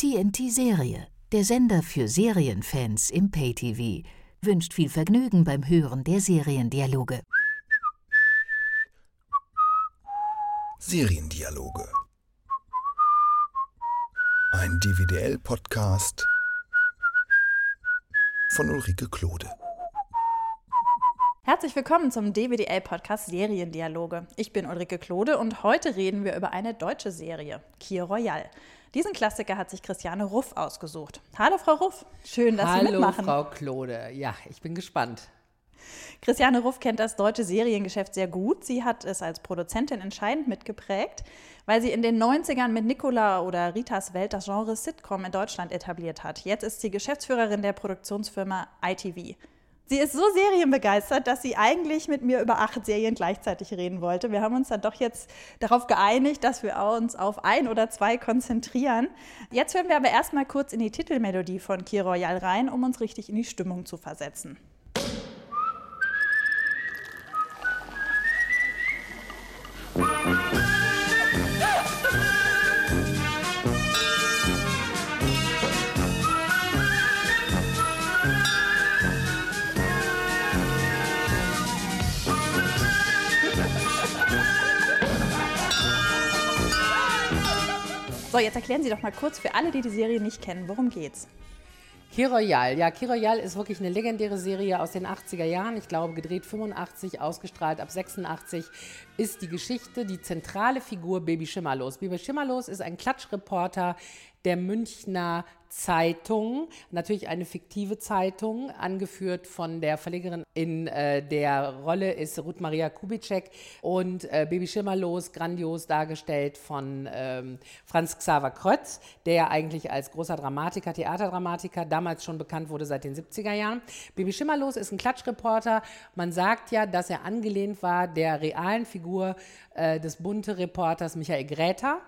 TNT Serie, der Sender für Serienfans im Pay-TV, wünscht viel Vergnügen beim Hören der Seriendialoge. Seriendialoge. Ein DVDL-Podcast von Ulrike Klode. Herzlich willkommen zum DWDL-Podcast Seriendialoge. Ich bin Ulrike Klode und heute reden wir über eine deutsche Serie, Kier Royal. Diesen Klassiker hat sich Christiane Ruff ausgesucht. Hallo Frau Ruff, schön, dass Hallo, Sie mitmachen. Hallo Frau Klode, ja, ich bin gespannt. Christiane Ruff kennt das deutsche Seriengeschäft sehr gut. Sie hat es als Produzentin entscheidend mitgeprägt, weil sie in den 90ern mit Nicola oder Ritas Welt das Genre Sitcom in Deutschland etabliert hat. Jetzt ist sie Geschäftsführerin der Produktionsfirma ITV. Sie ist so serienbegeistert, dass sie eigentlich mit mir über acht Serien gleichzeitig reden wollte. Wir haben uns dann doch jetzt darauf geeinigt, dass wir uns auf ein oder zwei konzentrieren. Jetzt hören wir aber erstmal kurz in die Titelmelodie von Key Royal rein, um uns richtig in die Stimmung zu versetzen. So, jetzt erklären Sie doch mal kurz für alle, die die Serie nicht kennen, worum geht's? Kiroyal, ja, Kiroyal ist wirklich eine legendäre Serie aus den 80er Jahren. Ich glaube, gedreht 85, ausgestrahlt ab 86, ist die Geschichte, die zentrale Figur Baby Schimmerlos. Baby Schimmerlos ist ein Klatschreporter der Münchner Zeitung, natürlich eine fiktive Zeitung, angeführt von der Verlegerin in äh, der Rolle ist Ruth Maria Kubitschek und äh, Baby Schimmerlos, grandios dargestellt von ähm, Franz Xaver Krötz, der ja eigentlich als großer Dramatiker, Theaterdramatiker damals schon bekannt wurde seit den 70er Jahren. Baby Schimmerlos ist ein Klatschreporter. Man sagt ja, dass er angelehnt war der realen Figur äh, des bunte Reporters Michael Gräter,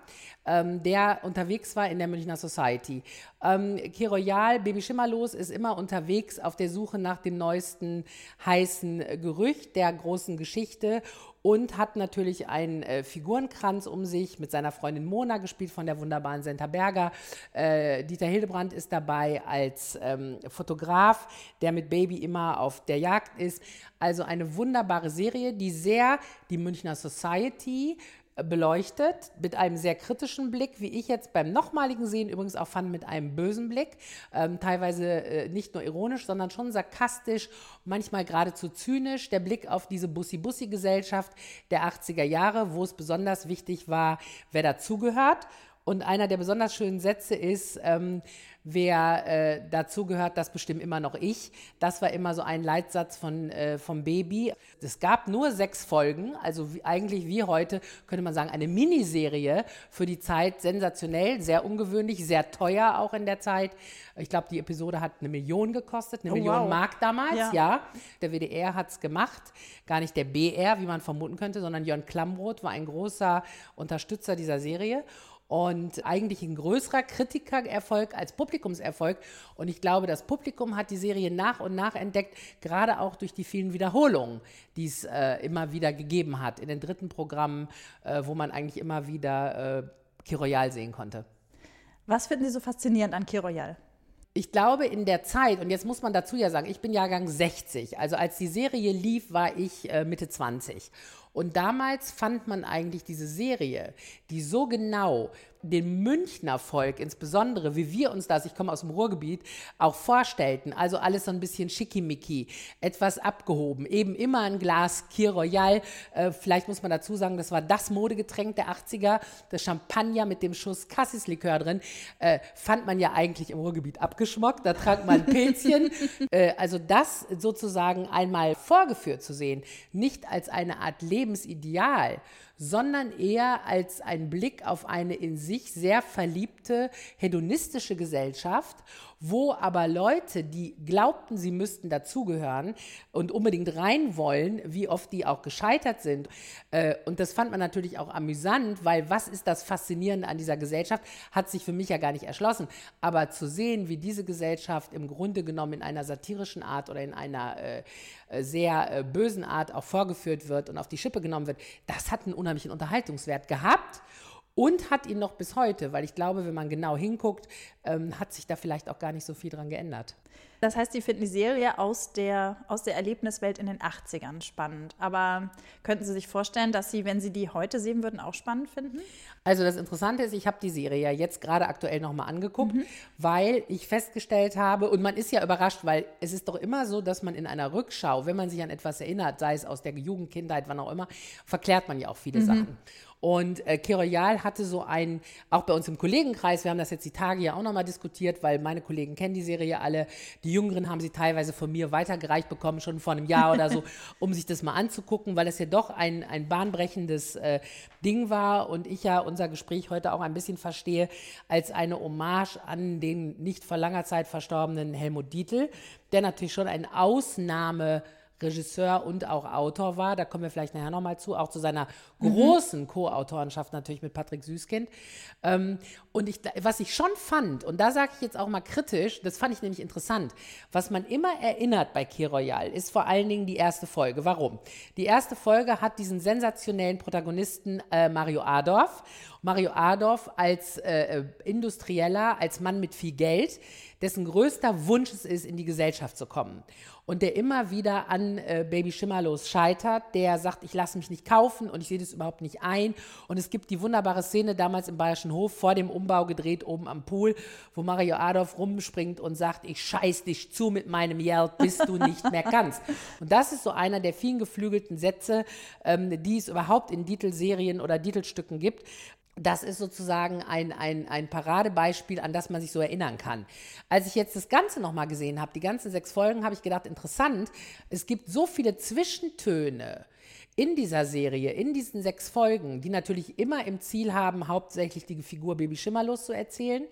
ähm, der unterwegs war in der Münchner Society. Ähm, Kiroyal, Baby Schimmerlos, ist immer unterwegs auf der Suche nach dem neuesten heißen Gerücht der großen Geschichte und hat natürlich einen äh, Figurenkranz um sich mit seiner Freundin Mona, gespielt von der wunderbaren Senta Berger. Äh, Dieter Hildebrand ist dabei als ähm, Fotograf, der mit Baby immer auf der Jagd ist. Also eine wunderbare Serie, die sehr die Münchner Society beleuchtet, mit einem sehr kritischen Blick, wie ich jetzt beim nochmaligen Sehen übrigens auch fand, mit einem bösen Blick. Ähm, teilweise äh, nicht nur ironisch, sondern schon sarkastisch, manchmal geradezu zynisch. Der Blick auf diese Bussi-Bussi-Gesellschaft der 80er Jahre, wo es besonders wichtig war, wer dazugehört. Und einer der besonders schönen Sätze ist, ähm, wer äh, dazu gehört, das bestimmt immer noch ich. Das war immer so ein Leitsatz von, äh, vom Baby. Es gab nur sechs Folgen, also wie, eigentlich wie heute, könnte man sagen, eine Miniserie für die Zeit sensationell, sehr ungewöhnlich, sehr teuer auch in der Zeit. Ich glaube, die Episode hat eine Million gekostet, eine oh, Million wow. Mark damals, ja. ja. Der WDR hat es gemacht, gar nicht der BR, wie man vermuten könnte, sondern Jörn Klamroth war ein großer Unterstützer dieser Serie und eigentlich ein größerer Kritikererfolg als Publikumserfolg. Und ich glaube, das Publikum hat die Serie nach und nach entdeckt, gerade auch durch die vielen Wiederholungen, die es äh, immer wieder gegeben hat in den dritten Programmen, äh, wo man eigentlich immer wieder äh, Kiroyal sehen konnte. Was finden Sie so faszinierend an Kiroyal? Ich glaube, in der Zeit, und jetzt muss man dazu ja sagen, ich bin Jahrgang 60, also als die Serie lief, war ich äh, Mitte 20. Und damals fand man eigentlich diese Serie, die so genau den Münchner Volk, insbesondere wie wir uns das, ich komme aus dem Ruhrgebiet, auch vorstellten. Also alles so ein bisschen schickimicki, etwas abgehoben. Eben immer ein Glas Kir Royal. Äh, vielleicht muss man dazu sagen, das war das Modegetränk der 80er, das Champagner mit dem Schuss Cassis-Likör drin. Äh, fand man ja eigentlich im Ruhrgebiet abgeschmockt. Da trank man Pilzchen. äh, also das sozusagen einmal vorgeführt zu sehen, nicht als eine Art Lebensideal, sondern eher als ein Blick auf eine in sich sehr verliebte hedonistische Gesellschaft, wo aber Leute, die glaubten, sie müssten dazugehören und unbedingt rein wollen, wie oft die auch gescheitert sind. Äh, und das fand man natürlich auch amüsant, weil was ist das Faszinierende an dieser Gesellschaft, hat sich für mich ja gar nicht erschlossen. Aber zu sehen, wie diese Gesellschaft im Grunde genommen in einer satirischen Art oder in einer äh, sehr äh, bösen Art auch vorgeführt wird und auf die Schippe genommen wird, das hat einen unheimlichen Unterhaltungswert gehabt. und hat ihn noch bis heute, weil ich glaube, wenn man genau hinguckt, ähm, hat sich da vielleicht auch gar nicht so viel dran geändert. Das heißt, Sie finden die Serie aus der, aus der Erlebniswelt in den 80ern spannend. Aber könnten Sie sich vorstellen, dass Sie, wenn Sie die heute sehen würden, auch spannend finden? Also das Interessante ist, ich habe die Serie ja jetzt gerade aktuell nochmal angeguckt, mhm. weil ich festgestellt habe, und man ist ja überrascht, weil es ist doch immer so, dass man in einer Rückschau, wenn man sich an etwas erinnert, sei es aus der Jugendkindheit, wann auch immer, verklärt man ja auch viele mhm. Sachen. Und äh, Keroyal hatte so ein, auch bei uns im Kollegenkreis, wir haben das jetzt die Tage ja auch nochmal diskutiert, weil meine Kollegen kennen die Serie alle. Die Jüngeren haben sie teilweise von mir weitergereicht bekommen, schon vor einem Jahr oder so, um sich das mal anzugucken, weil es ja doch ein, ein bahnbrechendes äh, Ding war und ich ja unser Gespräch heute auch ein bisschen verstehe als eine Hommage an den nicht vor langer Zeit verstorbenen Helmut Dietl, der natürlich schon ein Ausnahme- Regisseur und auch Autor war. Da kommen wir vielleicht nachher nochmal zu, auch zu seiner großen mhm. Co-Autorenschaft natürlich mit Patrick Süßkind. Ähm, und ich, was ich schon fand, und da sage ich jetzt auch mal kritisch, das fand ich nämlich interessant, was man immer erinnert bei Key Royal, ist vor allen Dingen die erste Folge. Warum? Die erste Folge hat diesen sensationellen Protagonisten äh, Mario Adorf. Mario Adorf als äh, äh Industrieller, als Mann mit viel Geld, dessen größter Wunsch es ist, in die Gesellschaft zu kommen und der immer wieder an äh, Baby Schimmerlos scheitert, der sagt, ich lasse mich nicht kaufen und ich sehe das überhaupt nicht ein. Und es gibt die wunderbare Szene damals im Bayerischen Hof vor dem Umbau gedreht oben am Pool, wo Mario Adolf rumspringt und sagt, ich scheiß dich zu mit meinem Yelp, bis du nicht mehr kannst. Und das ist so einer der vielen geflügelten Sätze, ähm, die es überhaupt in Titelserien oder Titelstücken gibt, das ist sozusagen ein, ein, ein Paradebeispiel, an das man sich so erinnern kann. Als ich jetzt das Ganze nochmal gesehen habe, die ganzen sechs Folgen, habe ich gedacht, interessant, es gibt so viele Zwischentöne in dieser Serie, in diesen sechs Folgen, die natürlich immer im Ziel haben, hauptsächlich die Figur Baby Schimmerlos zu erzählen,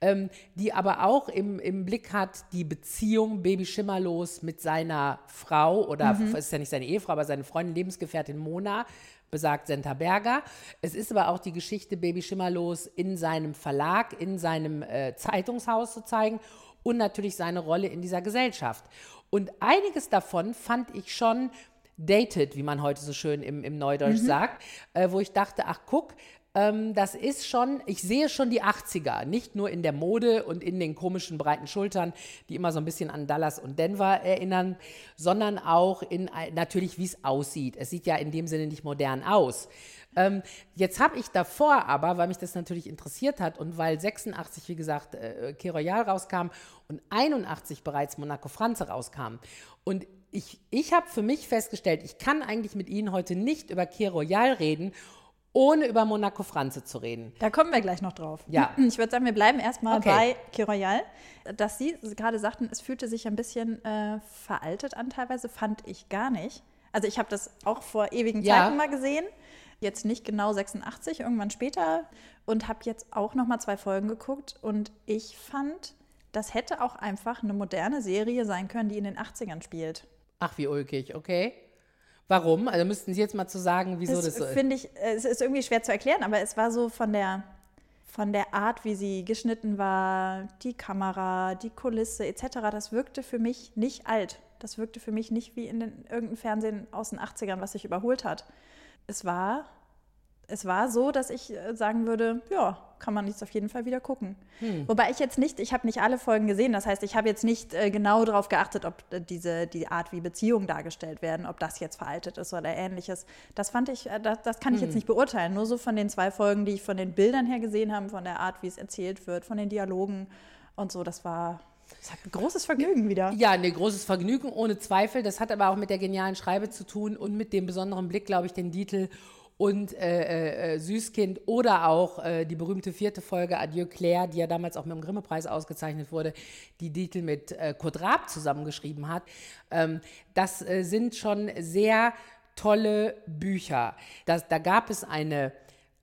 ähm, die aber auch im, im Blick hat die Beziehung Baby Schimmerlos mit seiner Frau oder mhm. ist ja nicht seine Ehefrau, aber seine Freundin, Lebensgefährtin Mona, besagt Senta Berger. Es ist aber auch die Geschichte Baby Schimmerlos in seinem Verlag, in seinem äh, Zeitungshaus zu zeigen und natürlich seine Rolle in dieser Gesellschaft. Und einiges davon fand ich schon dated, wie man heute so schön im, im Neudeutsch mhm. sagt, äh, wo ich dachte, ach guck, ähm, das ist schon, ich sehe schon die 80er, nicht nur in der Mode und in den komischen breiten Schultern, die immer so ein bisschen an Dallas und Denver erinnern, sondern auch in natürlich, wie es aussieht. Es sieht ja in dem Sinne nicht modern aus. Ähm, jetzt habe ich davor aber, weil mich das natürlich interessiert hat und weil 86, wie gesagt, äh, Royal rauskam und 81 bereits Monaco Franze rauskam. Und ich, ich habe für mich festgestellt, ich kann eigentlich mit Ihnen heute nicht über Key Royal reden, ohne über Monaco Franze zu reden. Da kommen wir gleich noch drauf. Ja. Ich würde sagen, wir bleiben erstmal okay. bei Key Royal. Dass Sie gerade sagten, es fühlte sich ein bisschen äh, veraltet an teilweise, fand ich gar nicht. Also ich habe das auch vor ewigen Zeiten ja. mal gesehen. Jetzt nicht genau 86, irgendwann später. Und habe jetzt auch noch mal zwei Folgen geguckt. Und ich fand, das hätte auch einfach eine moderne Serie sein können, die in den 80ern spielt. Ach, wie ulkig, okay. Warum? Also müssten Sie jetzt mal zu sagen, wieso das, das so ist. Finde ich, es ist irgendwie schwer zu erklären, aber es war so von der, von der Art, wie sie geschnitten war, die Kamera, die Kulisse etc., das wirkte für mich nicht alt. Das wirkte für mich nicht wie in den, irgendeinem Fernsehen aus den 80ern, was sich überholt hat. Es war es war so, dass ich äh, sagen würde, ja, kann man jetzt auf jeden Fall wieder gucken. Hm. Wobei ich jetzt nicht, ich habe nicht alle Folgen gesehen, das heißt, ich habe jetzt nicht äh, genau darauf geachtet, ob äh, diese, die Art, wie Beziehungen dargestellt werden, ob das jetzt veraltet ist oder ähnliches. Das fand ich, das, das, kann ich hm. jetzt nicht beurteilen. Nur so von den zwei Folgen, die ich von den Bildern her gesehen habe, von der Art, wie es erzählt wird, von den Dialogen und so, das war, das hat ein großes Vergnügen wieder. Ja, ein großes Vergnügen, ohne Zweifel. Das hat aber auch mit der genialen Schreibe zu tun und mit dem besonderen Blick, glaube ich, den Titel und äh, äh, Süßkind oder auch äh, die berühmte vierte Folge Adieu Claire, die ja damals auch mit dem Grimme-Preis ausgezeichnet wurde, die Titel mit äh, Kurt Raab zusammengeschrieben hat. Ähm, das äh, sind schon sehr tolle Bücher. Das, da gab es eine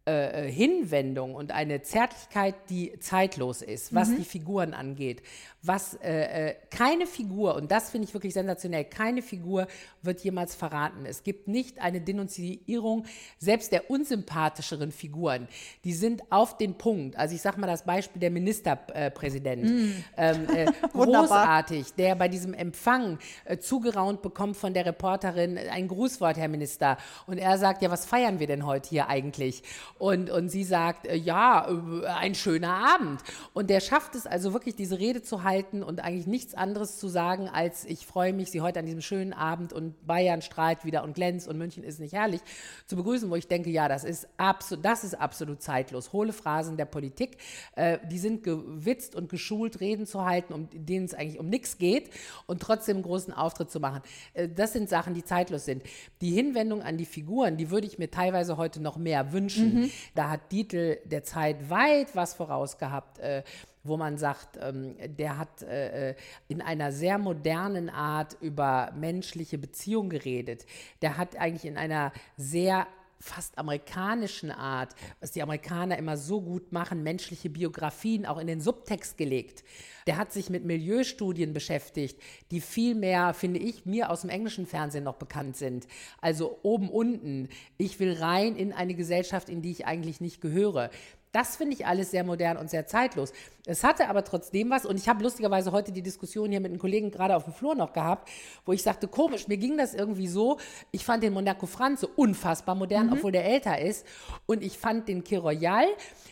äh, äh, Hinwendung und eine Zärtlichkeit, die zeitlos ist, was mhm. die Figuren angeht. Was äh, äh, keine Figur, und das finde ich wirklich sensationell, keine Figur wird jemals verraten. Es gibt nicht eine Denunzierung selbst der unsympathischeren Figuren. Die sind auf den Punkt. Also ich sage mal das Beispiel der Ministerpräsident. Mhm. Ähm, äh, großartig, der bei diesem Empfang zugeraunt bekommt von der Reporterin ein Grußwort, Herr Minister. Und er sagt, ja, was feiern wir denn heute hier eigentlich? Und, und sie sagt, äh, ja, äh, ein schöner Abend. Und der schafft es also wirklich, diese Rede zu halten und eigentlich nichts anderes zu sagen, als ich freue mich, sie heute an diesem schönen Abend und Bayern strahlt wieder und glänzt und München ist nicht herrlich, zu begrüßen, wo ich denke, ja, das ist, absolut, das ist absolut zeitlos. Hohle Phrasen der Politik, äh, die sind gewitzt und geschult, Reden zu halten, um denen es eigentlich um nichts geht und trotzdem einen großen Auftritt zu machen. Äh, das sind Sachen, die zeitlos sind. Die Hinwendung an die Figuren, die würde ich mir teilweise heute noch mehr wünschen. Mhm. Da hat Dietl der Zeit weit was voraus gehabt. Äh, wo man sagt, ähm, der hat äh, äh, in einer sehr modernen Art über menschliche Beziehungen geredet. Der hat eigentlich in einer sehr fast amerikanischen Art, was die Amerikaner immer so gut machen, menschliche Biografien auch in den Subtext gelegt. Der hat sich mit Milieustudien beschäftigt, die viel mehr, finde ich, mir aus dem englischen Fernsehen noch bekannt sind. Also oben, unten. Ich will rein in eine Gesellschaft, in die ich eigentlich nicht gehöre. Das finde ich alles sehr modern und sehr zeitlos. Es hatte aber trotzdem was, und ich habe lustigerweise heute die Diskussion hier mit einem Kollegen gerade auf dem Flur noch gehabt, wo ich sagte, komisch, mir ging das irgendwie so, ich fand den Monaco Franz so unfassbar modern, mhm. obwohl der älter ist, und ich fand den Kiroyal,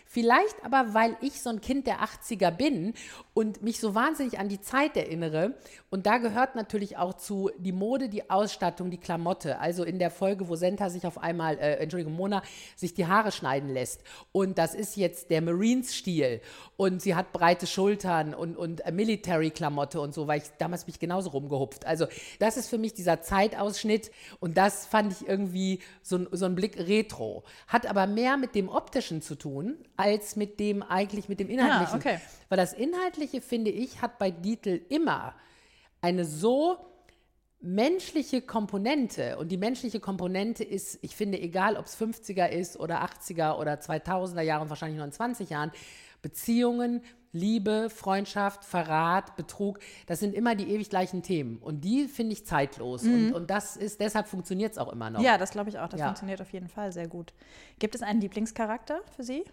vielleicht aber, weil ich so ein Kind der 80er bin und mich so wahnsinnig an die Zeit erinnere, und da gehört natürlich auch zu die Mode, die Ausstattung, die Klamotte, also in der Folge, wo Senta sich auf einmal, äh, Entschuldigung, Mona, sich die Haare schneiden lässt, und das ist jetzt der Marines-Stil, und sie hat breite Schultern und, und Military-Klamotte und so, weil ich damals mich genauso rumgehupft. Also das ist für mich dieser Zeitausschnitt und das fand ich irgendwie so, so ein Blick retro. Hat aber mehr mit dem Optischen zu tun, als mit dem eigentlich mit dem Inhaltlichen. Ah, okay. Weil das Inhaltliche, finde ich, hat bei Dietl immer eine so menschliche Komponente und die menschliche Komponente ist, ich finde, egal ob es 50er ist oder 80er oder 2000er Jahre und wahrscheinlich 29 Jahren, Beziehungen, Liebe, Freundschaft, Verrat, Betrug, das sind immer die ewig gleichen Themen. Und die finde ich zeitlos. Mhm. Und, und das ist, deshalb funktioniert es auch immer noch. Ja, das glaube ich auch. Das ja. funktioniert auf jeden Fall sehr gut. Gibt es einen Lieblingscharakter für Sie?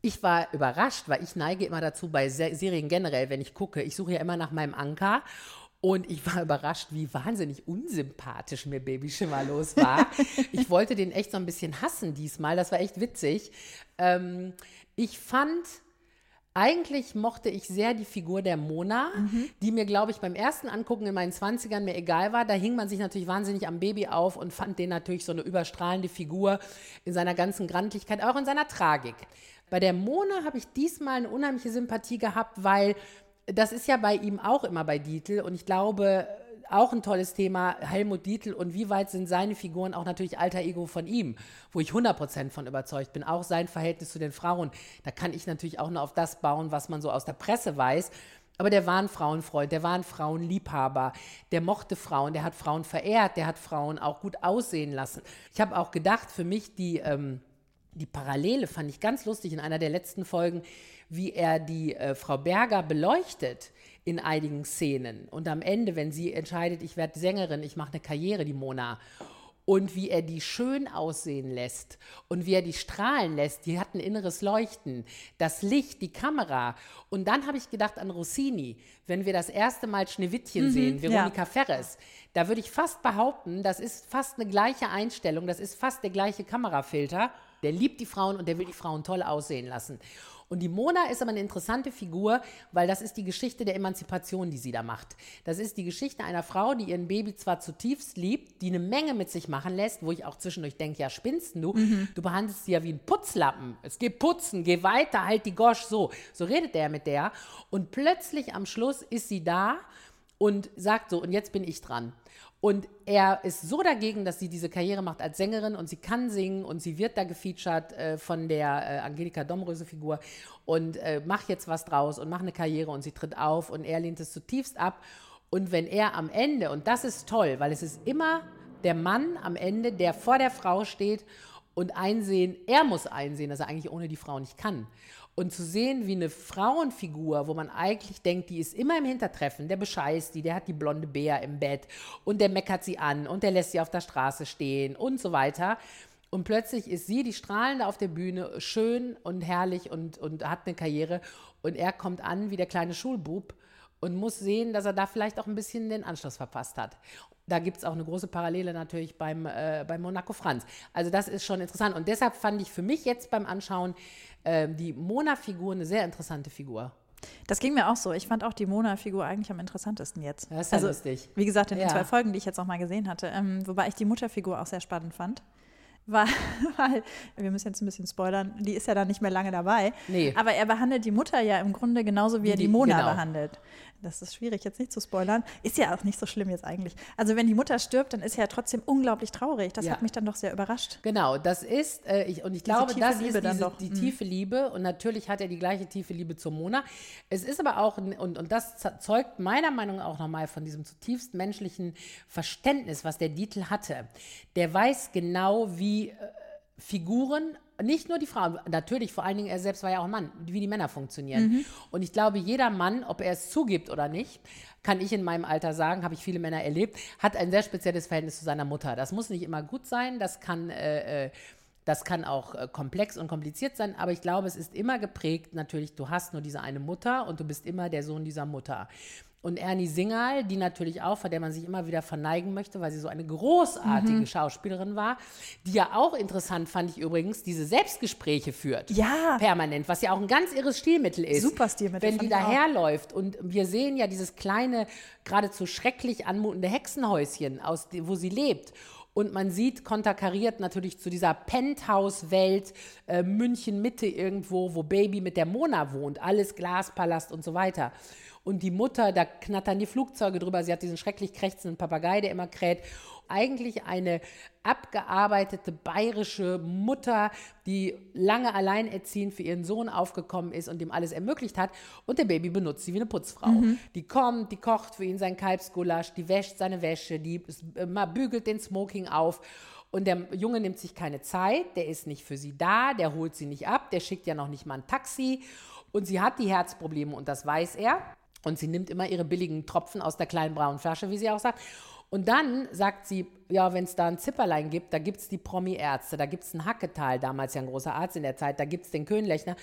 Ich war überrascht, weil ich neige immer dazu bei Serien generell, wenn ich gucke. Ich suche ja immer nach meinem Anker. Und ich war überrascht, wie wahnsinnig unsympathisch mir Baby Schimmer los war. ich wollte den echt so ein bisschen hassen diesmal. Das war echt witzig. Ähm, ich fand eigentlich mochte ich sehr die Figur der Mona, mhm. die mir, glaube ich, beim ersten Angucken in meinen 20ern mir egal war. Da hing man sich natürlich wahnsinnig am Baby auf und fand den natürlich so eine überstrahlende Figur in seiner ganzen Grandlichkeit, auch in seiner Tragik. Bei der Mona habe ich diesmal eine unheimliche Sympathie gehabt, weil das ist ja bei ihm auch immer bei Dietl und ich glaube, auch ein tolles Thema, Helmut Dietl und wie weit sind seine Figuren auch natürlich alter Ego von ihm, wo ich 100% von überzeugt bin. Auch sein Verhältnis zu den Frauen, da kann ich natürlich auch nur auf das bauen, was man so aus der Presse weiß. Aber der war ein Frauenfreund, der war ein Frauenliebhaber, der mochte Frauen, der hat Frauen verehrt, der hat Frauen auch gut aussehen lassen. Ich habe auch gedacht, für mich die, ähm, die Parallele fand ich ganz lustig in einer der letzten Folgen, wie er die äh, Frau Berger beleuchtet in einigen Szenen. Und am Ende, wenn sie entscheidet, ich werde Sängerin, ich mache eine Karriere, die Mona, und wie er die schön aussehen lässt und wie er die strahlen lässt, die hat ein inneres Leuchten, das Licht, die Kamera. Und dann habe ich gedacht an Rossini, wenn wir das erste Mal Schneewittchen mhm, sehen, Veronika ja. Ferres, da würde ich fast behaupten, das ist fast eine gleiche Einstellung, das ist fast der gleiche Kamerafilter. Der liebt die Frauen und der will die Frauen toll aussehen lassen. Und die Mona ist aber eine interessante Figur, weil das ist die Geschichte der Emanzipation, die sie da macht. Das ist die Geschichte einer Frau, die ihren Baby zwar zutiefst liebt, die eine Menge mit sich machen lässt, wo ich auch zwischendurch denke, ja, spinnst du? Mhm. Du behandelst sie ja wie ein Putzlappen. Es geht putzen, geh weiter, halt die Gosch, so. So redet der mit der. Und plötzlich am Schluss ist sie da und sagt so, und jetzt bin ich dran. Und er ist so dagegen, dass sie diese Karriere macht als Sängerin und sie kann singen und sie wird da gefeatured äh, von der äh, Angelika Domröse-Figur und äh, macht jetzt was draus und macht eine Karriere und sie tritt auf und er lehnt es zutiefst ab. Und wenn er am Ende, und das ist toll, weil es ist immer der Mann am Ende, der vor der Frau steht und einsehen, er muss einsehen, dass er eigentlich ohne die Frau nicht kann. Und zu sehen, wie eine Frauenfigur, wo man eigentlich denkt, die ist immer im Hintertreffen, der bescheißt die, der hat die blonde Bär im Bett und der meckert sie an und der lässt sie auf der Straße stehen und so weiter. Und plötzlich ist sie, die strahlende auf der Bühne, schön und herrlich und, und hat eine Karriere. Und er kommt an wie der kleine Schulbub und muss sehen, dass er da vielleicht auch ein bisschen den Anschluss verpasst hat. Da gibt es auch eine große Parallele natürlich beim, äh, beim Monaco Franz. Also das ist schon interessant. Und deshalb fand ich für mich jetzt beim Anschauen äh, die Mona-Figur eine sehr interessante Figur. Das ging mir auch so. Ich fand auch die Mona-Figur eigentlich am interessantesten jetzt. Das ist ja also, lustig. Wie gesagt, in den Ja. zwei Folgen, die ich jetzt noch mal gesehen hatte. Ähm, wobei ich die Mutterfigur auch sehr spannend fand. Weil, weil, wir müssen jetzt ein bisschen spoilern, die ist ja dann nicht mehr lange dabei. Nee. Aber er behandelt die Mutter ja im Grunde genauso, wie, Wie er die die- Mona genau. behandelt. Das ist schwierig jetzt nicht zu spoilern. Ist ja auch nicht so schlimm jetzt eigentlich. Also wenn die Mutter stirbt, dann ist er ja trotzdem unglaublich traurig. Das Ja. hat mich dann doch sehr überrascht. Genau, das ist, äh, ich, und ich Diese glaube, das Liebe ist diese, doch. die Mhm. tiefe Liebe. Und natürlich hat er die gleiche tiefe Liebe zur Mona. Es ist aber auch, und, und das zeugt meiner Meinung nach auch nochmal von diesem zutiefst menschlichen Verständnis, was der Dietl hatte. Der weiß genau, wie äh, Figuren, nicht nur die Frauen, natürlich vor allen Dingen er selbst war ja auch ein Mann, wie die Männer funktionieren. Und ich glaube, jeder Mann, ob er es zugibt oder nicht, kann ich in meinem Alter sagen, habe ich viele Männer erlebt, hat ein sehr spezielles Verhältnis zu seiner Mutter. Das muss nicht immer gut sein, das kann äh, äh, das kann auch äh, komplex und kompliziert sein, aber ich glaube, es ist immer geprägt, natürlich, du hast nur diese eine Mutter und du bist immer der Sohn dieser Mutter. Und Ernie Singal, die natürlich auch, vor der man sich immer wieder verneigen möchte, weil sie so eine großartige Schauspielerin war, die ja auch interessant fand ich übrigens, diese Selbstgespräche führt. Ja. Permanent, was ja auch ein ganz irres Stilmittel ist. Super Stilmittel, Wenn die daherläuft und wir sehen ja dieses kleine, geradezu schrecklich anmutende Hexenhäuschen, aus, wo sie lebt. Und man sieht konterkariert natürlich zu dieser Penthouse-Welt äh, München Mitte irgendwo, wo Baby mit der Mona wohnt, alles Glaspalast und so weiter. Und die Mutter, da knattern die Flugzeuge drüber. Sie hat diesen schrecklich krächzenden Papagei, der immer kräht. Eigentlich eine abgearbeitete bayerische Mutter, die lange alleinerziehend für ihren Sohn aufgekommen ist und ihm alles ermöglicht hat. Und der Baby benutzt sie wie eine Putzfrau. Die kommt, die kocht für ihn sein Kalbsgulasch, die wäscht seine Wäsche, die äh, bügelt den Smoking auf. Und der Junge nimmt sich keine Zeit, der ist nicht für sie da, der holt sie nicht ab, der schickt ja noch nicht mal ein Taxi. Und sie hat die Herzprobleme und das weiß er. Und sie nimmt immer ihre billigen Tropfen aus der kleinen braunen Flasche, wie sie auch sagt. Und dann sagt sie, ja, wenn es da ein Zipperlein gibt, da gibt es die Promi-Ärzte, da gibt es einen Hacketal, damals ja ein großer Arzt in der Zeit, da gibt es den Könlechner.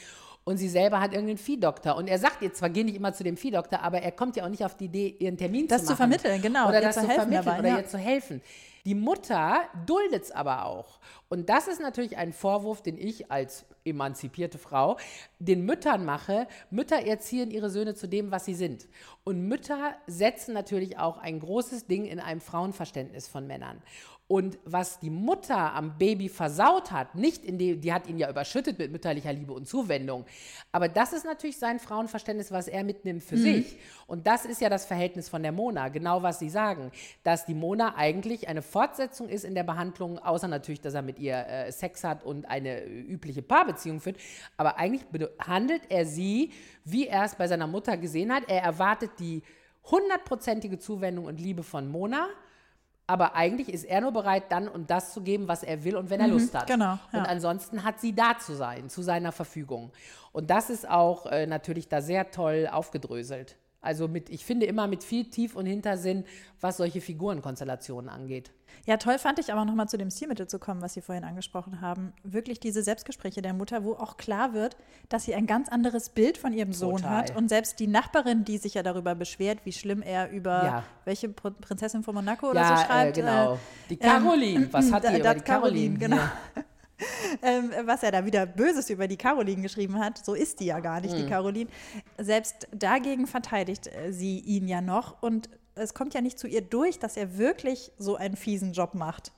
Und sie selber hat irgendeinen Viehdoktor. Und er sagt ihr zwar, geh nicht immer zu dem Viehdoktor, aber er kommt ja auch nicht auf die Idee, ihren Termin Das zu zu machen. vermitteln, genau, Oder ihr das zu zu helfen vermitteln dabei, oder ja. ihr zu helfen. Die Mutter duldet es aber auch. Und das ist natürlich ein Vorwurf, den ich als emanzipierte Frau den Müttern mache. Mütter erziehen ihre Söhne zu dem, was sie sind. Und Mütter setzen natürlich auch ein großes Ding in einem Frauenverständnis von Männern. Und was die Mutter am Baby versaut hat, nicht in die, die hat ihn ja überschüttet mit mütterlicher Liebe und Zuwendung. Aber das ist natürlich sein Frauenverständnis, was er mitnimmt für sich. Und das ist ja das Verhältnis von der Mona, genau was Sie sagen. Dass die Mona eigentlich eine Fortsetzung ist in der Behandlung, außer natürlich, dass er mit ihr äh, Sex hat und eine äh, übliche Paarbeziehung führt. Aber eigentlich behandelt er sie, wie er es bei seiner Mutter gesehen hat. Er erwartet die hundertprozentige Zuwendung und Liebe von Mona. Aber eigentlich ist er nur bereit, dann und das zu geben, was er will und wenn er Lust hat. genau, ja. Und ansonsten hat sie da zu sein, zu seiner Verfügung. Und das ist auch äh, natürlich da sehr toll aufgedröselt. Also mit, ich finde immer mit viel Tief- und Hintersinn, was solche Figurenkonstellationen angeht. Ja, toll fand ich aber nochmal zu dem Stilmittel zu kommen, was Sie vorhin angesprochen haben. Wirklich diese Selbstgespräche der Mutter, wo auch klar wird, dass sie ein ganz anderes Bild von ihrem Sohn Total. hat. Und selbst die Nachbarin, die sich ja darüber beschwert, wie schlimm er über Ja. welche Pr- Prinzessin von Monaco oder ja, so schreibt. äh, genau. äh, Die Caroline, was hat da- die über die Caroline? Caroline, genau. hier? Ähm, was er da wieder Böses über die Caroline geschrieben hat. So ist die ja gar nicht, die Caroline. Selbst dagegen verteidigt äh, sie ihn ja noch. Und es kommt ja nicht zu ihr durch, dass er wirklich so einen fiesen Job macht.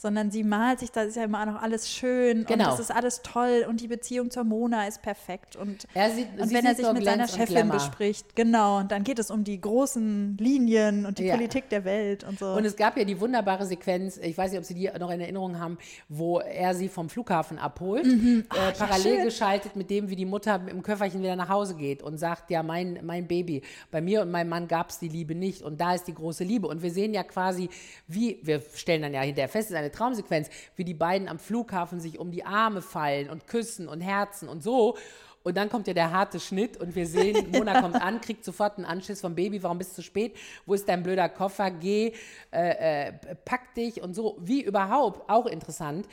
Sondern sie malt sich, da ist ja immer noch alles schön und Genau. das ist alles toll und die Beziehung zur Mona ist perfekt. Und, Er sieht- und sie wenn er sich mit seiner Glanz und Chefin bespricht, genau, und dann geht es um die großen Linien und die Ja. Politik der Welt und so. Und es gab ja die wunderbare Sequenz, ich weiß nicht, ob Sie die noch in Erinnerung haben, wo er sie vom Flughafen abholt, äh, parallel schön. geschaltet mit dem, wie die Mutter dem Köfferchen wieder nach Hause geht und sagt, ja, mein, mein Baby, bei mir und meinem Mann gab es die Liebe nicht und da ist die große Liebe. Und wir sehen ja quasi, wie, wir stellen dann ja hinterher fest, es ist eine Traumsequenz, wie die beiden am Flughafen sich um die Arme fallen und küssen und Herzen und so. Und dann kommt ja der harte Schnitt und wir sehen, Mona kommt an, kriegt sofort einen Anschiss vom Baby, warum bist du zu spät? Wo ist dein blöder Koffer? Geh, äh, äh, pack dich und so. Wie überhaupt, auch interessant.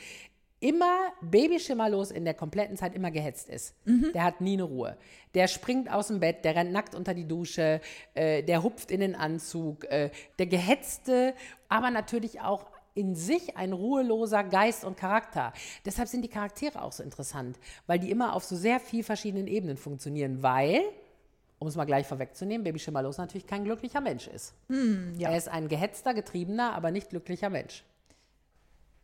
immer babyschimmerlos in der kompletten Zeit immer gehetzt ist. Der hat nie eine Ruhe. Der springt aus dem Bett, der rennt nackt unter die Dusche, äh, der hupft in den Anzug. Äh, der gehetzte, aber natürlich auch in sich ein ruheloser Geist und Charakter. Deshalb sind die Charaktere auch so interessant, weil die immer auf so sehr viel verschiedenen Ebenen funktionieren, weil um es mal gleich vorwegzunehmen, Baby Schimmerlos natürlich kein glücklicher Mensch ist. ja. Er ist ein gehetzter, getriebener, aber nicht glücklicher Mensch.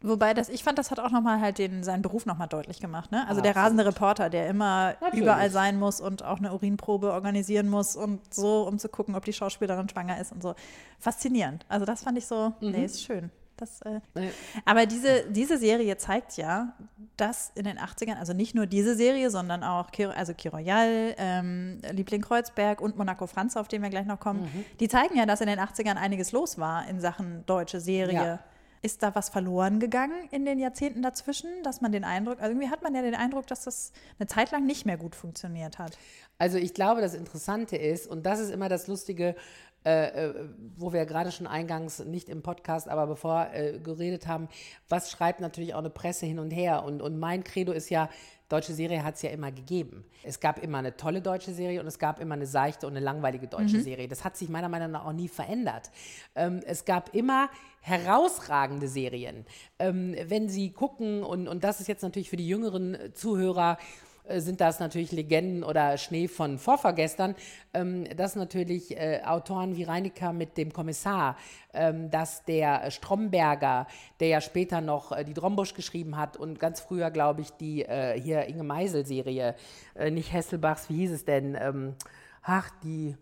Wobei das, ich fand, das hat auch nochmal halt den, seinen Beruf nochmal deutlich gemacht. Ne? Also der Absolut. rasende Reporter, der immer Natürlich. überall sein muss und auch eine Urinprobe organisieren muss und so, um zu gucken, ob die Schauspielerin schwanger ist und so. Faszinierend. Also das fand ich so, nee, ist schön. Das, äh, Äh, aber diese, diese Serie zeigt ja, dass in den 80ern, also nicht nur diese Serie, sondern auch also Kir Royal, ähm, Liebling Kreuzberg und Monaco Franz, auf den wir gleich noch kommen, die zeigen ja, dass in den 80ern einiges los war in Sachen deutsche Serie. Ja. Ist da was verloren gegangen in den Jahrzehnten dazwischen, dass man den Eindruck, also irgendwie hat man ja den Eindruck, dass das eine Zeit lang nicht mehr gut funktioniert hat. Also ich glaube, das Interessante ist, und das ist immer das Lustige, äh, äh, wo wir gerade schon eingangs, nicht im Podcast, aber bevor äh, geredet haben, was schreibt natürlich auch eine Presse hin und her. Und, und mein Credo ist ja, deutsche Serie hat es ja immer gegeben. Es gab immer eine tolle deutsche Serie und es gab immer eine seichte und eine langweilige deutsche Serie. Das hat sich meiner Meinung nach auch nie verändert. Ähm, es gab immer herausragende Serien. Ähm, wenn Sie gucken, und, und das ist jetzt natürlich für die jüngeren Zuhörer, sind das natürlich Legenden oder Schnee von vorvergestern, ähm, dass natürlich äh, Autoren wie Reinecker mit dem Kommissar, ähm, dass der Stromberger, der ja später noch äh, die Drombusch geschrieben hat und ganz früher, glaube ich, die äh, hier Inge Meisel-Serie, äh, nicht Hesselbachs, wie hieß es denn? Ähm, ach, die,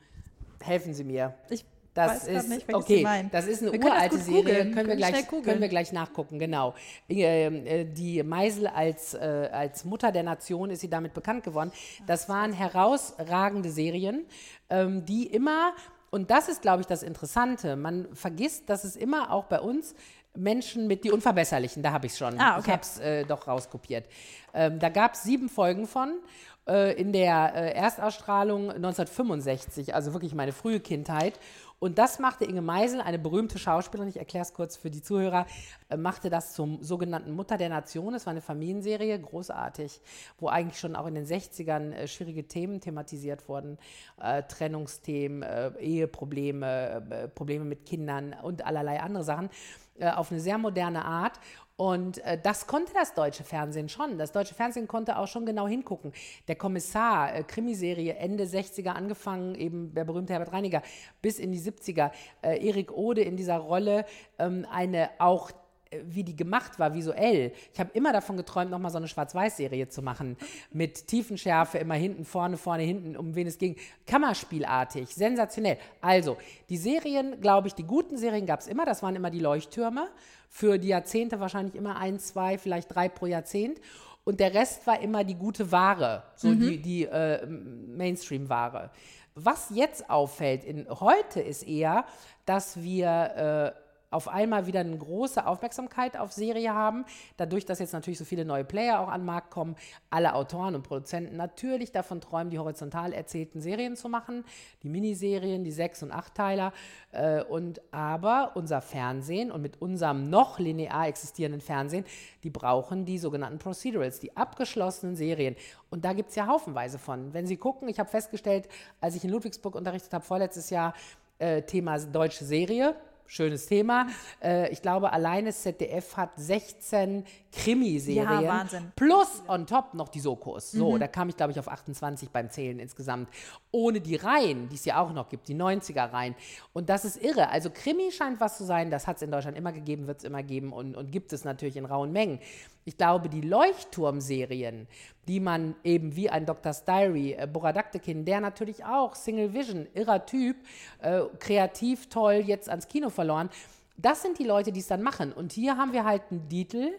helfen Sie mir. Ich Das ist nicht, okay. Das ist eine Wir uralte Serie. Können wir, Können schnell gleich, können wir gleich nachgucken, genau. Ähm, äh, Die Meisel als, äh, als Mutter der Nation ist sie damit bekannt geworden. Das waren herausragende Serien, ähm, die immer, und das ist, glaube ich, das Interessante, man vergisst, dass es immer auch bei uns Menschen mit die Unverbesserlichen, da habe ich es schon. Ah, Ich okay. habe es äh, doch rauskopiert. Ähm, da gab es sieben Folgen von. Äh, in der äh, Erstausstrahlung 1965, also wirklich meine frühe Kindheit. Und das machte Inge Meisel, eine berühmte Schauspielerin, ich erkläre es kurz für die Zuhörer, äh, machte das zum sogenannten Mutter der Nation. Es war eine Familienserie, großartig, wo eigentlich schon auch in den 60ern äh, schwierige Themen thematisiert wurden. Äh, Trennungsthemen, Eheprobleme, Probleme mit Kindern und allerlei andere Sachen auf eine sehr moderne Art. Und äh, das konnte das deutsche Fernsehen schon. Das deutsche Fernsehen konnte auch schon genau hingucken. Der Kommissar, äh, Krimiserie, Ende 60er angefangen, eben der berühmte Herbert Reiniger, bis in die 70er. Äh, Erik Ode in dieser Rolle, ähm, eine auch wie die gemacht war, visuell. Ich habe immer davon geträumt, nochmal so eine Schwarz-Weiß-Serie zu machen. Mit Tiefenschärfe, immer hinten, vorne, vorne, hinten, um wen es ging. Kammerspielartig, sensationell. Also, die Serien, glaube ich, die guten Serien gab es immer. Das waren immer die Leuchttürme. Für die Jahrzehnte wahrscheinlich immer ein, zwei, vielleicht drei pro Jahrzehnt. Und der Rest war immer die gute Ware, so die, die äh, Mainstream-Ware. Was jetzt auffällt in, heute ist eher, dass wir äh, auf einmal wieder eine große Aufmerksamkeit auf Serie haben. Dadurch, dass jetzt natürlich so viele neue Player auch an den Markt kommen, alle Autoren und Produzenten natürlich davon träumen, die horizontal erzählten Serien zu machen, die Miniserien, die Sechs- und Achtteiler. Äh, und aber unser Fernsehen und mit unserem noch linear existierenden Fernsehen, die brauchen die sogenannten Procedurals, die abgeschlossenen Serien. Und da gibt es ja haufenweise von. Wenn Sie gucken, ich habe festgestellt, als ich in Ludwigsburg unterrichtet habe, vorletztes Jahr, äh, Thema deutsche Serie, schönes Thema. Äh, ich glaube, alleine ZDF hat 16 Krimiserien. Ja, Wahnsinn. Plus on top noch die Sokos. So, da kam ich, glaube ich, auf 28 beim Zählen insgesamt. Ohne die Reihen, die es ja auch noch gibt, die 90er-Reihen. Und das ist irre. Also Krimi scheint was zu sein, das hat es in Deutschland immer gegeben, wird es immer geben und, und gibt es natürlich in rauen Mengen. Ich glaube, die Leuchtturmserien, die man eben wie ein Dr.'s Diary, äh, Boradaktekin, der natürlich auch Single Vision, irrer Typ, äh, kreativ toll, jetzt ans Kino verloren, das sind die Leute, die es dann machen. Und hier haben wir halt einen Titel,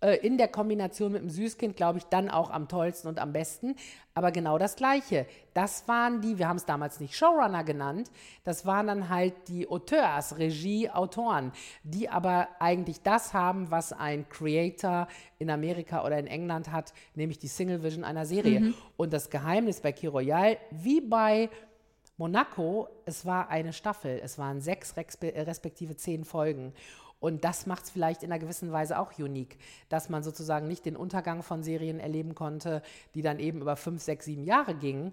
äh, in der Kombination mit dem Süßkind, glaube ich, dann auch am tollsten und am besten. Aber genau das Gleiche. Das waren die, wir haben es damals nicht Showrunner genannt, das waren dann halt die Auteurs, Regie, Autoren, die aber eigentlich das haben, was ein Creator in Amerika oder in England hat, nämlich die Single Vision einer Serie. Und das Geheimnis bei Key Royal, wie bei Monaco, es war eine Staffel, es waren sechs äh, respektive zehn Folgen. Und das macht es vielleicht in einer gewissen Weise auch unique, dass man sozusagen nicht den Untergang von Serien erleben konnte, die dann eben über fünf, sechs, sieben Jahre gingen.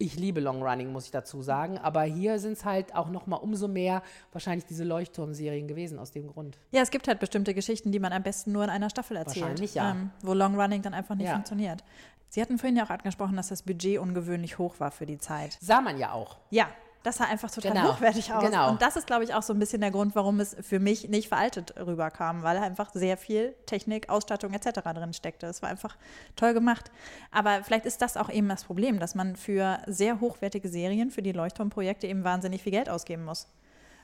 Ich liebe Long Running, muss ich dazu sagen. Aber hier sind es halt auch noch mal umso mehr wahrscheinlich diese Leuchtturmserien gewesen aus dem Grund. Ja, es gibt halt bestimmte Geschichten, die man am besten nur in einer Staffel erzählt. Wahrscheinlich, ja. Ähm, wo Long Running dann einfach nicht Ja. funktioniert. Sie hatten vorhin ja auch angesprochen, dass das Budget ungewöhnlich hoch war für die Zeit. Sah man ja auch. Ja, das sah einfach total Genau, hochwertig aus. genau. Und das ist, glaube ich, auch so ein bisschen der Grund, warum es für mich nicht veraltet rüberkam, weil einfach sehr viel Technik, Ausstattung etc. drin steckte. Es war einfach toll gemacht. Aber vielleicht ist das auch eben das Problem, dass man für sehr hochwertige Serien, für die Leuchtturmprojekte eben wahnsinnig viel Geld ausgeben muss.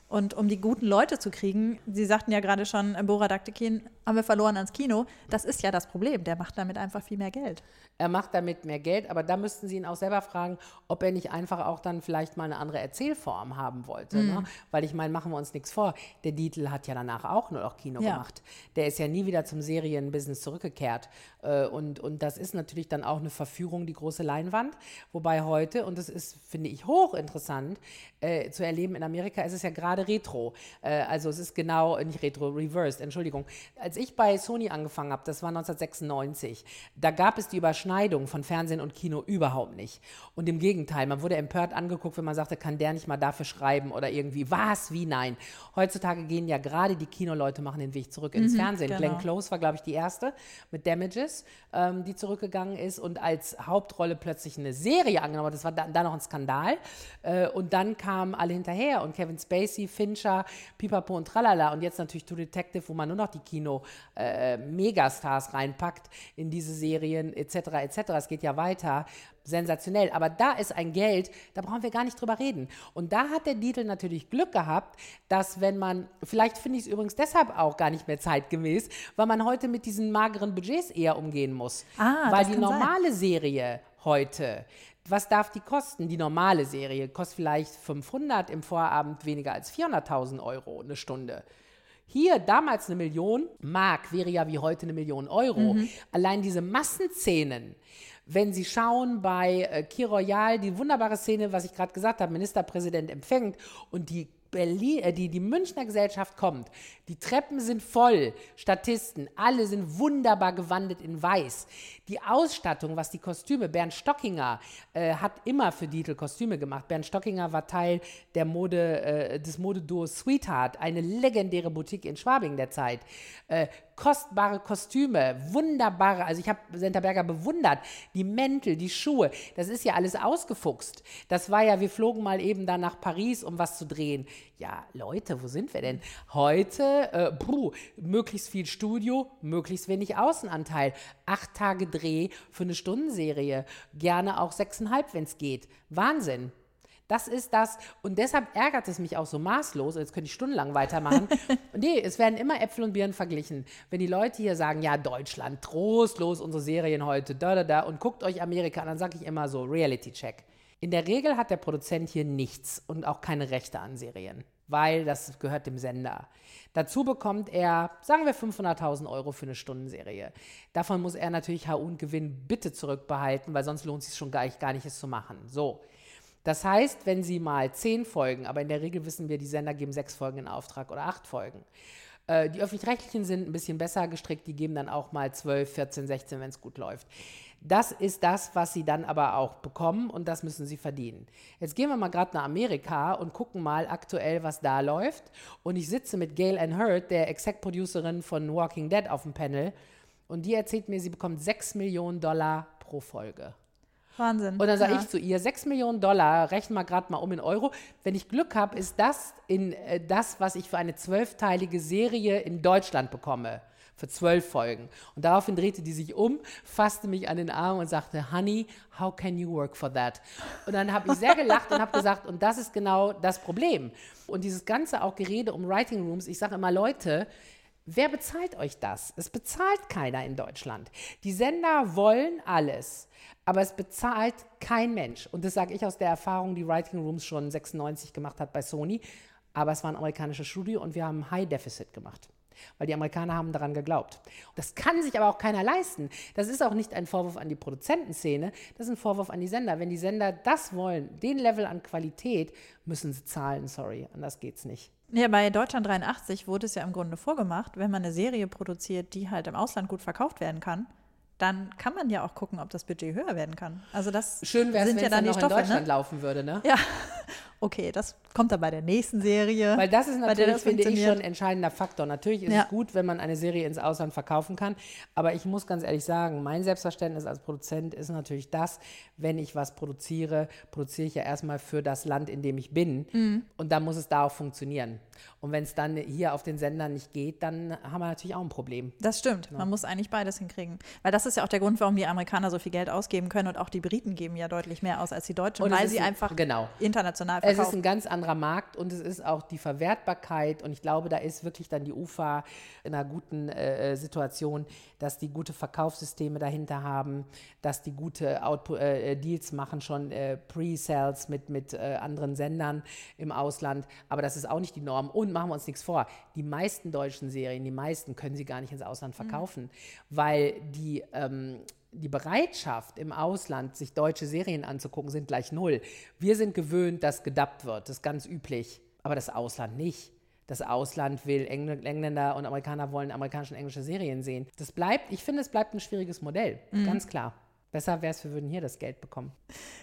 Und um die guten Leute zu kriegen, Sie sagten ja gerade schon, äh, Bora Daktikin haben wir verloren ans Kino. Das ist ja das Problem. Der macht damit einfach viel mehr Geld. Er macht damit mehr Geld, aber da müssten Sie ihn auch selber fragen, ob er nicht einfach auch dann vielleicht mal eine andere Erzählform haben wollte. Ne? Weil ich meine, machen wir uns nichts vor. Der Dietl hat ja danach auch nur noch Kino Ja. gemacht. Der ist ja nie wieder zum Serienbusiness zurückgekehrt. Äh, Und, und das ist natürlich dann auch eine Verführung, die große Leinwand. Wobei heute, und das ist, finde ich, hochinteressant äh, zu erleben, in Amerika ist es ja gerade Retro. Äh, also es ist genau, nicht Retro, Reversed, Entschuldigung. Als ich bei Sony angefangen habe, das war 1996, da gab es die Überschneidung von Fernsehen und Kino überhaupt nicht. Und im Gegenteil, man wurde empört angeguckt, wenn man sagte, kann der nicht mal dafür schreiben oder irgendwie, was, wie, nein. Heutzutage gehen ja gerade die Kinoleute machen den Weg zurück ins Fernsehen. genau. Glenn Close war, glaube ich, die erste mit Damages, ähm, die zurückgegangen ist und als Hauptrolle plötzlich eine Serie angenommen hat. Das war da, da noch ein Skandal. Äh, und dann kamen alle hinterher und Kevin Spacey, Fincher, Pipapo und Tralala und jetzt natürlich True Detective, wo man nur noch die Kino-Megastars reinpackt in diese Serien etc. etc. Es geht ja weiter. Sensationell. Aber da ist ein Geld, da brauchen wir gar nicht drüber reden. Und da hat der Dietl natürlich Glück gehabt, dass wenn man, vielleicht finde ich es übrigens deshalb auch gar nicht mehr zeitgemäß, weil man heute mit diesen mageren Budgets eher umgehen muss. Ah, weil die kann sein. normale Serie heute, was darf die kosten? Die normale Serie kostet vielleicht 500, im Vorabend weniger als 400.000 Euro eine Stunde. Hier damals eine Million Mark wäre ja wie heute eine Million Euro. Allein diese Massenszenen, wenn Sie schauen bei äh, Key Royal, die wunderbare Szene, was ich gerade gesagt habe, Ministerpräsident empfängt und die Berlin, äh, die, die Münchner Gesellschaft kommt. Die Treppen sind voll, Statisten, alle sind wunderbar gewandet in weiß. Die Ausstattung, was die Kostüme, Bernd Stockinger äh, hat immer für Dietl Kostüme gemacht. Bernd Stockinger war Teil der Mode, äh, des Modeduos Sweetheart, eine legendäre Boutique in Schwabing der Zeit. Kostbare Kostüme, wunderbare, also ich habe Senta Berger bewundert, die Mäntel, die Schuhe, das ist ja alles ausgefuchst. Das war ja, wir flogen mal eben da nach Paris, um was zu drehen. Ja, Leute, wo sind wir denn? Heute, äh, puh, möglichst viel Studio, möglichst wenig Außenanteil. Acht Tage Dreh für eine Stundenserie, gerne auch sechseinhalb, wenn es geht. Wahnsinn. Das ist das. Und deshalb ärgert es mich auch so maßlos. Jetzt könnte ich stundenlang weitermachen. nee, es werden immer Äpfel und Birnen verglichen. Wenn die Leute hier sagen, ja, Deutschland, trostlos, unsere Serien heute, da, da, da, und guckt euch Amerika an, dann sage ich immer so, Reality-Check. In der Regel hat der Produzent hier nichts und auch keine Rechte an Serien, weil das gehört dem Sender. Dazu bekommt er, sagen wir 500.000 Euro für eine Stundenserie. Davon muss er natürlich HU und Gewinn bitte zurückbehalten, weil sonst lohnt es sich schon gar nicht, gar nicht, es zu machen. So. Das heißt, wenn Sie mal zehn Folgen, aber in der Regel wissen wir, die Sender geben sechs Folgen in Auftrag oder acht Folgen. Äh, die öffentlich-rechtlichen sind ein bisschen besser gestrickt, die geben dann auch mal 12, 14, 16, wenn es gut läuft. Das ist das, was sie dann aber auch bekommen und das müssen sie verdienen. Jetzt gehen wir mal gerade nach Amerika und gucken mal aktuell, was da läuft. Und ich sitze mit Gail Ann Hurd, der Exec-Producerin von Walking Dead, auf dem Panel. Und die erzählt mir, sie bekommt 6 Millionen Dollar pro Folge. Wahnsinn. Und dann sage Ja. ich zu ihr, 6 Millionen Dollar, rechnen wir gerade mal um in Euro. Wenn ich Glück habe, ist das in äh, das, was ich für eine zwölfteilige Serie in Deutschland bekomme. Für zwölf Folgen. Und daraufhin drehte die sich um, fasste mich an den Arm und sagte, Honey, how can you work for that? Und dann habe ich sehr gelacht und habe gesagt, und das ist genau das Problem. Und dieses ganze auch Gerede um Writing Rooms, ich sage immer, Leute, Wer bezahlt euch das? Es bezahlt keiner in Deutschland. Die Sender wollen alles, aber es bezahlt kein Mensch. Und das sage ich aus der Erfahrung, die Writing Rooms schon 96 gemacht hat bei Sony. Aber es war ein amerikanisches Studio und wir haben High Deficit gemacht. Weil die Amerikaner haben daran geglaubt. Das kann sich aber auch keiner leisten. Das ist auch nicht ein Vorwurf an die Produzentenszene, das ist ein Vorwurf an die Sender. Wenn die Sender das wollen, den Level an Qualität, müssen sie zahlen, sorry, anders geht's nicht. Ja, bei Deutschland 83 wurde es ja im Grunde vorgemacht, wenn man eine Serie produziert, die halt im Ausland gut verkauft werden kann, dann kann man ja auch gucken, ob das Budget höher werden kann. Also das Schön wäre es, sind wenn ja es dann dann noch in Stoffe, Deutschland ne? laufen würde, ne? Ja, okay, das kommt dann bei der nächsten Serie. Weil das ist natürlich, das finde ich, schon ein entscheidender Faktor. Natürlich ist Ja. es gut, wenn man eine Serie ins Ausland verkaufen kann. Aber ich muss ganz ehrlich sagen, mein Selbstverständnis als Produzent ist natürlich das, wenn ich was produziere, produziere ich ja erstmal für das Land, in dem ich bin. Mhm. Und dann muss es da auch funktionieren. Und wenn es dann hier auf den Sendern nicht geht, dann haben wir natürlich auch ein Problem. Das stimmt. Genau. Man muss eigentlich beides hinkriegen. Weil das ist ja auch der Grund, warum die Amerikaner so viel Geld ausgeben können und auch die Briten geben ja deutlich mehr aus als die Deutschen, Und weil sie ein- einfach genau. international Es ist verkaufen. ein ganz anderer Markt und es ist auch die Verwertbarkeit und ich glaube, da ist wirklich dann die UFA in einer guten äh, äh, Situation, dass die gute Verkaufssysteme dahinter haben, dass die gute Output, äh, äh, Deals machen, schon äh, Pre-Sales mit, mit äh, anderen Sendern im Ausland, aber das ist auch nicht die Norm und machen wir uns nichts vor, die meisten deutschen Serien, die meisten können sie gar nicht ins Ausland verkaufen, weil die ähm, die Bereitschaft im Ausland, sich deutsche Serien anzugucken, sind gleich null. Wir sind gewöhnt, dass gedubbt wird, das ist ganz üblich, aber das Ausland nicht. Das Ausland will, Engl Engländer und Amerikaner wollen amerikanische und englische Serien sehen. Das bleibt, ich finde, es bleibt ein schwieriges Modell, ganz klar. Besser wäre es, wir würden hier das Geld bekommen.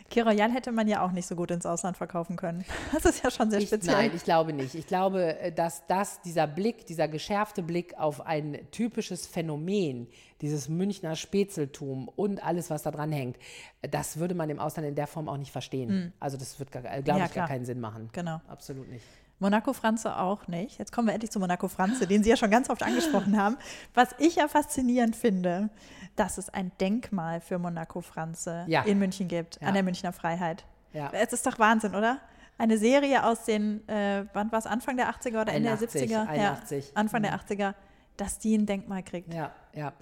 Key Royal hätte man ja auch nicht so gut ins Ausland verkaufen können. Das ist ja schon sehr Ich, speziell. nein, ich glaube nicht. Ich glaube, äh, dass das, dieser Blick, dieser geschärfte Blick auf ein typisches Phänomen, dieses Münchner Spätzeltum und alles, was da dran hängt, äh, das würde man im Ausland in der Form auch nicht verstehen. Also das wird, glaube Hm. Ja, ich, gar klar. keinen Sinn machen. Genau. Absolut nicht. Monaco Franze auch nicht. Jetzt kommen wir endlich zu Monaco Franze, den Sie ja schon ganz oft angesprochen haben. Was ich ja faszinierend finde, dass es ein Denkmal für Monaco Franze Ja. in München gibt, Ja. an der Münchner Freiheit. Ja. Es ist doch Wahnsinn, oder? Eine Serie aus den, äh, wann war es, Anfang der 80er oder Ende der 81, 70er? 81. Ja, Anfang der 80er, dass die ein Denkmal kriegt. Ja, ja.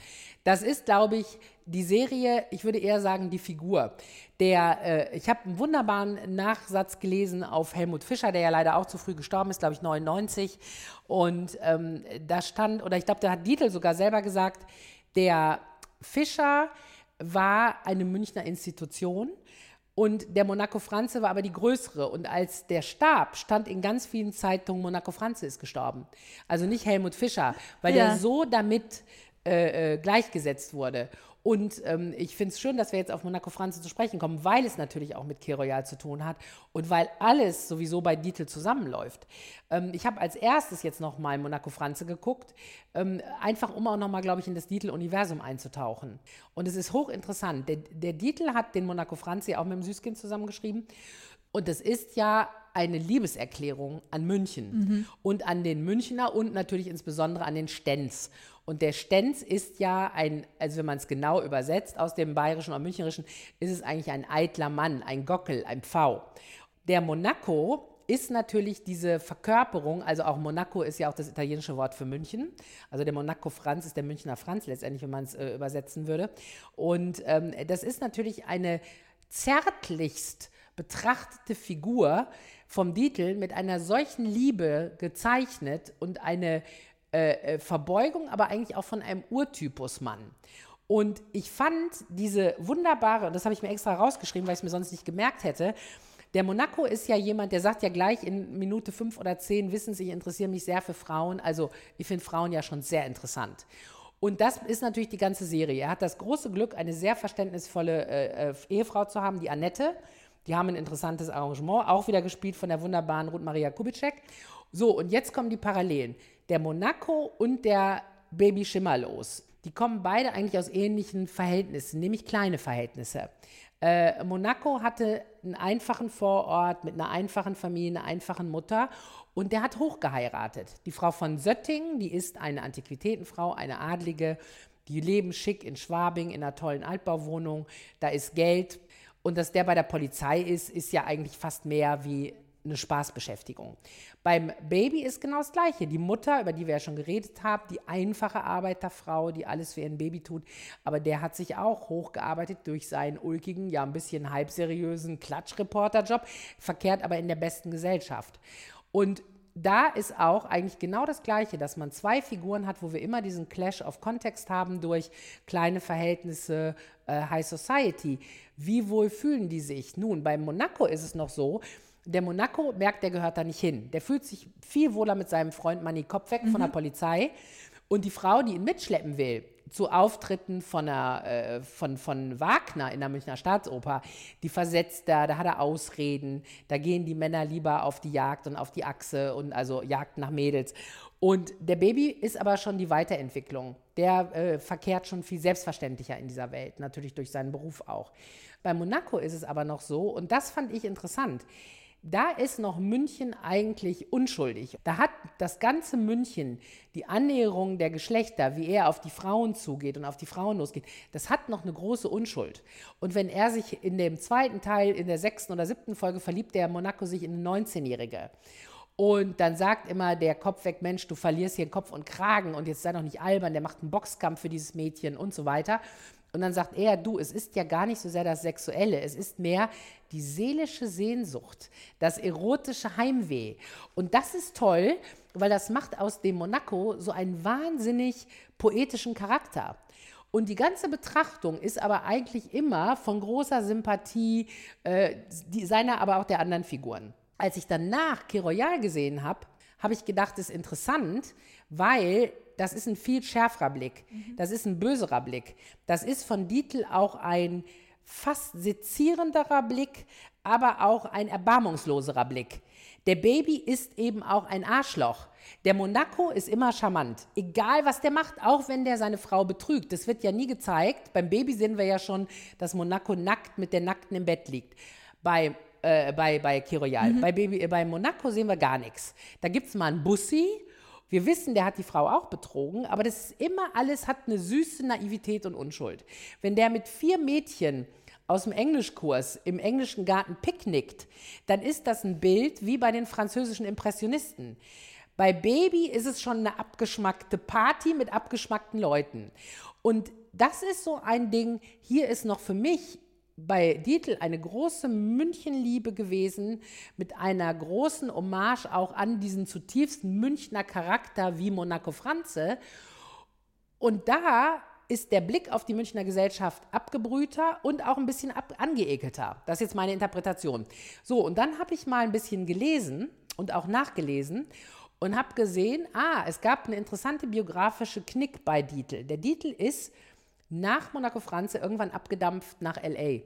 Das ist, glaube ich, die Serie, ich würde eher sagen, die Figur. Der, äh, ich habe einen wunderbaren Nachsatz gelesen auf Helmut Fischer, der ja leider auch zu früh gestorben ist, glaube ich, 99. Und ähm, da stand, oder ich glaube, da hat Dietl sogar selber gesagt, der Fischer war eine Münchner Institution. Und der Monaco Franze war aber die größere. Und als der starb, stand in ganz vielen Zeitungen, Monaco Franze ist gestorben. Also nicht Helmut Fischer, weil Ja. der so damit äh, äh, gleichgesetzt wurde. Und ähm, ich finde es schön, dass wir jetzt auf Monaco Franze zu sprechen kommen, weil es natürlich auch mit Key Royal zu tun hat und weil alles sowieso bei Dietl zusammenläuft. Ähm, ich habe als erstes jetzt noch mal Monaco Franze geguckt, ähm, einfach um auch noch mal, glaube ich, in das Dietl-Universum einzutauchen. Und es ist hochinteressant. Der, der Dietl hat den Monaco Franze ja auch mit dem Süßkind zusammengeschrieben. Und es ist ja eine Liebeserklärung an München und an den Münchner und natürlich insbesondere an den Stenz. Und der Stenz ist ja ein, also wenn man es genau übersetzt aus dem Bayerischen oder Münchnerischen, ist es eigentlich ein eitler Mann, ein Gockel, ein Pfau. Der Monaco ist natürlich diese Verkörperung, also auch Monaco ist ja auch das italienische Wort für München. Also der Monaco Franz ist der Münchner Franz letztendlich, wenn man es äh, übersetzen würde. Und ähm, das ist natürlich eine zärtlichst betrachtete Figur vom Dietl mit einer solchen Liebe gezeichnet und eine äh, äh, Verbeugung, aber eigentlich auch von einem Urtypusmann. Und ich fand diese wunderbare, und das habe ich mir extra rausgeschrieben, weil ich es mir sonst nicht gemerkt hätte, der Monaco ist ja jemand, der sagt ja gleich in Minute fünf oder zehn, wissen Sie, ich interessiere mich sehr für Frauen. Also ich finde Frauen ja schon sehr interessant. Und das ist natürlich die ganze Serie. Er hat das große Glück, eine sehr verständnisvolle äh, äh, Ehefrau zu haben, die Annette. Die haben ein interessantes Arrangement, auch wieder gespielt von der wunderbaren Ruth Maria Kubitschek. So, und jetzt kommen die Parallelen. Der Monaco und der Baby Schimmerlos. Die kommen beide eigentlich aus ähnlichen Verhältnissen, nämlich kleine Verhältnisse. Äh, Monaco hatte einen einfachen Vorort mit einer einfachen Familie, einer einfachen Mutter und der hat hochgeheiratet. Die Frau von Sötting, die ist eine Antiquitätenfrau, eine Adlige, die leben schick in Schwabing in einer tollen Altbauwohnung, da ist Geld und dass der bei der Polizei ist, ist ja eigentlich fast mehr wie eine Spaßbeschäftigung. Beim Baby ist genau das Gleiche. Die Mutter, über die wir ja schon geredet haben, die einfache Arbeiterfrau, die alles für ihren Baby tut, aber der hat sich auch hochgearbeitet durch seinen ulkigen, ja ein bisschen halbseriösen Klatschreporterjob, verkehrt aber in der besten Gesellschaft. Und da ist auch eigentlich genau das Gleiche, dass man zwei Figuren hat, wo wir immer diesen Clash of Kontext haben durch kleine Verhältnisse, äh, High Society. Wie wohl fühlen die sich? Nun, bei Monaco ist es noch so, Der Monaco merkt, der gehört da nicht hin. Der fühlt sich viel wohler mit seinem Freund Manny Kopf weg von der Polizei. Und die Frau, die ihn mitschleppen will, zu Auftritten von, einer, äh, von, von Wagner in der Münchner Staatsoper, die versetzt da, da hat er Ausreden, da gehen die Männer lieber auf die Jagd und auf die Achse und also Jagd nach Mädels. Und der Baby ist aber schon die Weiterentwicklung. Der äh, verkehrt schon viel selbstverständlicher in dieser Welt, natürlich durch seinen Beruf auch. Bei Monaco ist es aber noch so, und das fand ich interessant. Da ist noch München eigentlich unschuldig. Da hat das ganze München die Annäherung der Geschlechter, wie er auf die Frauen zugeht und auf die Frauen losgeht, das hat noch eine große Unschuld. Und wenn er sich in dem zweiten Teil, in der sechsten oder siebten Folge verliebt, der Monaco sich in eine 19-Jährige. Und dann sagt immer der Kopf weg, Mensch, du verlierst hier Kopf und Kragen und jetzt sei doch nicht albern, der macht einen Boxkampf für dieses Mädchen und so weiter. Und dann sagt er, du, es ist ja gar nicht so sehr das Sexuelle, es ist mehr die seelische Sehnsucht, das erotische Heimweh. Und das ist toll, weil das macht aus dem Monaco so einen wahnsinnig poetischen Charakter. Und die ganze Betrachtung ist aber eigentlich immer von großer Sympathie äh, die, seiner, aber auch der anderen Figuren. Als ich danach Kiroyal gesehen habe, habe ich gedacht, das ist interessant, weil das ist ein viel schärferer Blick. Das ist ein böserer Blick. Das ist von Dietl auch ein fast sezierenderer Blick, aber auch ein erbarmungsloserer Blick. Der Baby ist eben auch ein Arschloch. Der Monaco ist immer charmant. Egal, was der macht, auch wenn der seine Frau betrügt. Das wird ja nie gezeigt. Beim Baby sehen wir ja schon, dass Monaco nackt mit der Nackten im Bett liegt. Bei, äh, bei, bei Kiroyal. Bei, Baby, äh, bei Monaco sehen wir gar nichts. Da gibt es mal einen Bussi wir wissen, der hat die Frau auch betrogen, aber das ist immer alles hat eine süße Naivität und Unschuld. Wenn der mit vier Mädchen aus dem Englischkurs im englischen Garten picknickt, dann ist das ein Bild wie bei den französischen Impressionisten. Bei Baby ist es schon eine abgeschmackte Party mit abgeschmackten Leuten. Und das ist so ein Ding, hier ist noch für mich bei Dietl eine große Münchenliebe gewesen, mit einer großen Hommage auch an diesen zutiefst Münchner Charakter wie Monaco Franze. Und da ist der Blick auf die Münchner Gesellschaft abgebrühter und auch ein bisschen ab angeekelter. Das ist jetzt meine Interpretation. So, und dann habe ich mal ein bisschen gelesen und auch nachgelesen und habe gesehen, ah, es gab eine interessante biografische Knick bei Dietl. Der Dietl ist nach Monaco Franze irgendwann abgedampft nach LA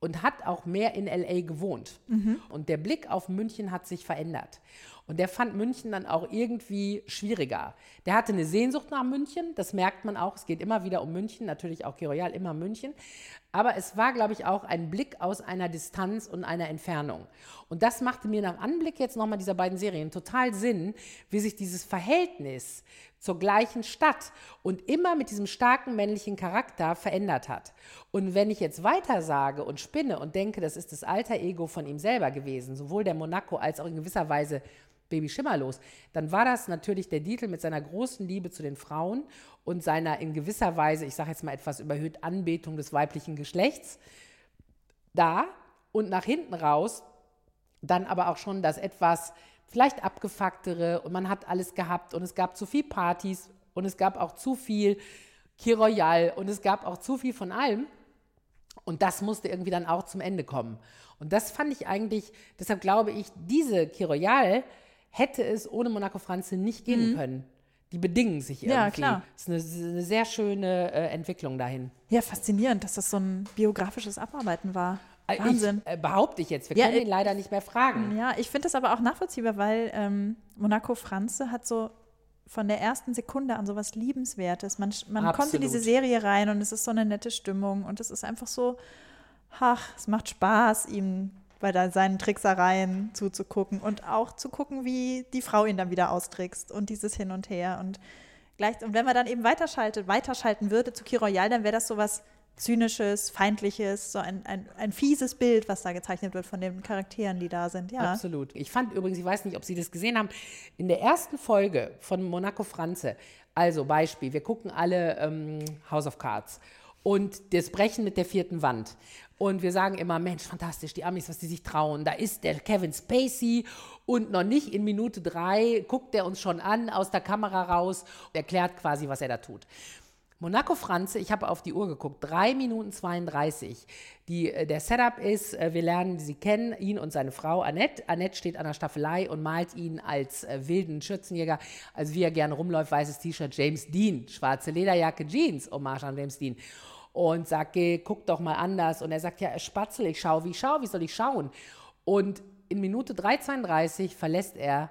und hat auch mehr in LA gewohnt. Mhm. Und der Blick auf München hat sich verändert. Und der fand München dann auch irgendwie schwieriger. Der hatte eine Sehnsucht nach München, das merkt man auch. Es geht immer wieder um München, natürlich auch Kiroyal, immer München. Aber es war, glaube ich, auch ein Blick aus einer Distanz und einer Entfernung. Und das machte mir nach Anblick jetzt nochmal dieser beiden Serien total Sinn, wie sich dieses Verhältnis zur gleichen Stadt und immer mit diesem starken männlichen Charakter verändert hat. Und wenn ich jetzt weiter sage und spinne und denke, das ist das alter Ego von ihm selber gewesen, sowohl der Monaco als auch in gewisser Weise Baby Schimmerlos, dann war das natürlich der Dietl mit seiner großen Liebe zu den Frauen und seiner in gewisser Weise, ich sage jetzt mal etwas überhöht, Anbetung des weiblichen Geschlechts da und nach hinten raus dann aber auch schon das etwas vielleicht abgefucktere und man hat alles gehabt und es gab zu viel Partys und es gab auch zu viel Kiroyal und es gab auch zu viel von allem. Und das musste irgendwie dann auch zum Ende kommen. Und das fand ich eigentlich, deshalb glaube ich, diese Kiroyal hätte es ohne Monaco Franze nicht gehen mhm. können. Die bedingen sich irgendwie. Ja, klar. Das ist eine, eine sehr schöne äh, Entwicklung dahin. Ja, faszinierend, dass das so ein biografisches Abarbeiten war. Äh, Wahnsinn. Ich, äh, behaupte ich jetzt. Wir ja, können ihn leider nicht mehr fragen. Ja, ich finde das aber auch nachvollziehbar, weil ähm, Monaco Franze hat so von der ersten Sekunde an so was Liebenswertes. Man, man kommt in diese Serie rein und es ist so eine nette Stimmung und es ist einfach so, ach, es macht Spaß, ihm bei seinen Tricksereien zuzugucken und auch zu gucken, wie die Frau ihn dann wieder austrickst und dieses Hin und Her. Und, gleich, und wenn man dann eben weiterschaltet, weiterschalten würde zu Kiroyal, dann wäre das so was zynisches, feindliches, so ein, ein, ein fieses Bild, was da gezeichnet wird von den Charakteren, die da sind. Ja. Absolut. Ich fand übrigens, ich weiß nicht, ob Sie das gesehen haben, in der ersten Folge von Monaco Franze, also Beispiel, wir gucken alle ähm, House of Cards und das Brechen mit der vierten Wand. Und wir sagen immer, Mensch, fantastisch, die Amis, was die sich trauen. Da ist der Kevin Spacey und noch nicht in Minute drei guckt er uns schon an aus der Kamera raus und erklärt quasi, was er da tut. Monaco Franze, ich habe auf die Uhr geguckt, 3 Minuten 32. Die, äh, der Setup ist, äh, wir lernen sie kennen, ihn und seine Frau Annette. Annette steht an der Staffelei und malt ihn als äh, wilden Schützenjäger, also wie er gerne rumläuft, weißes T-Shirt, James Dean, schwarze Lederjacke, Jeans, Hommage an James Dean. Und sagt, geh, guck doch mal anders. Und er sagt, ja, Spatzel, ich schau, wie ich schau, wie soll ich schauen? Und in Minute 3,32 verlässt er,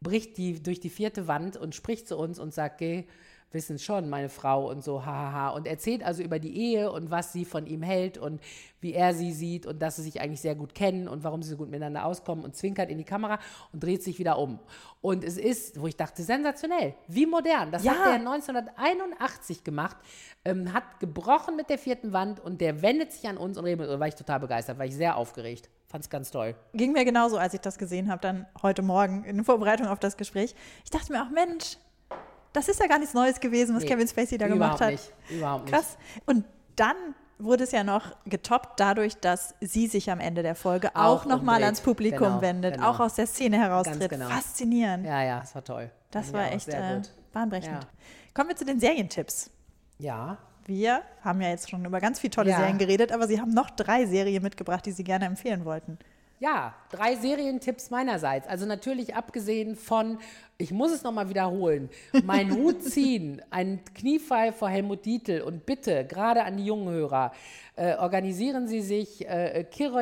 bricht die, durch die vierte Wand und spricht zu uns und sagt, geh, wissen schon, meine Frau und so, hahaha. Und erzählt also über die Ehe und was sie von ihm hält und wie er sie sieht und dass sie sich eigentlich sehr gut kennen und warum sie so gut miteinander auskommen und zwinkert in die Kamera und dreht sich wieder um. Und es ist, wo ich dachte, sensationell, wie modern. Das Ja. hat er 1981 gemacht, ähm, hat gebrochen mit der vierten Wand und der wendet sich an uns und redet. Da war ich total begeistert, war ich sehr aufgeregt. Fand es ganz toll. Ging mir genauso, als ich das gesehen habe, dann heute Morgen in Vorbereitung auf das Gespräch. Ich dachte mir auch, Mensch, das ist ja gar nichts Neues gewesen, was Nee, Kevin Spacey da überhaupt gemacht hat. nicht, überhaupt nicht. Krass. Und dann wurde es ja noch getoppt dadurch, dass sie sich am Ende der Folge auch, Auch nochmal ans Publikum Genau, wendet, genau. auch aus der Szene heraustritt. genau. Faszinierend. Ja, ja, es war toll. Das war echt äh, bahnbrechend. Ja. Kommen wir zu den Serientipps. Ja, Wir haben ja jetzt schon über ganz viele tolle Ja. Serien geredet, aber Sie haben noch drei Serien mitgebracht, die Sie gerne empfehlen wollten. Ja, drei Serientipps meinerseits. Also natürlich abgesehen von, ich muss es nochmal wiederholen, mein Hut ziehen, ein Kniefall vor Helmut Dietl und bitte, gerade an die jungen Hörer, äh, organisieren Sie sich, äh, Kir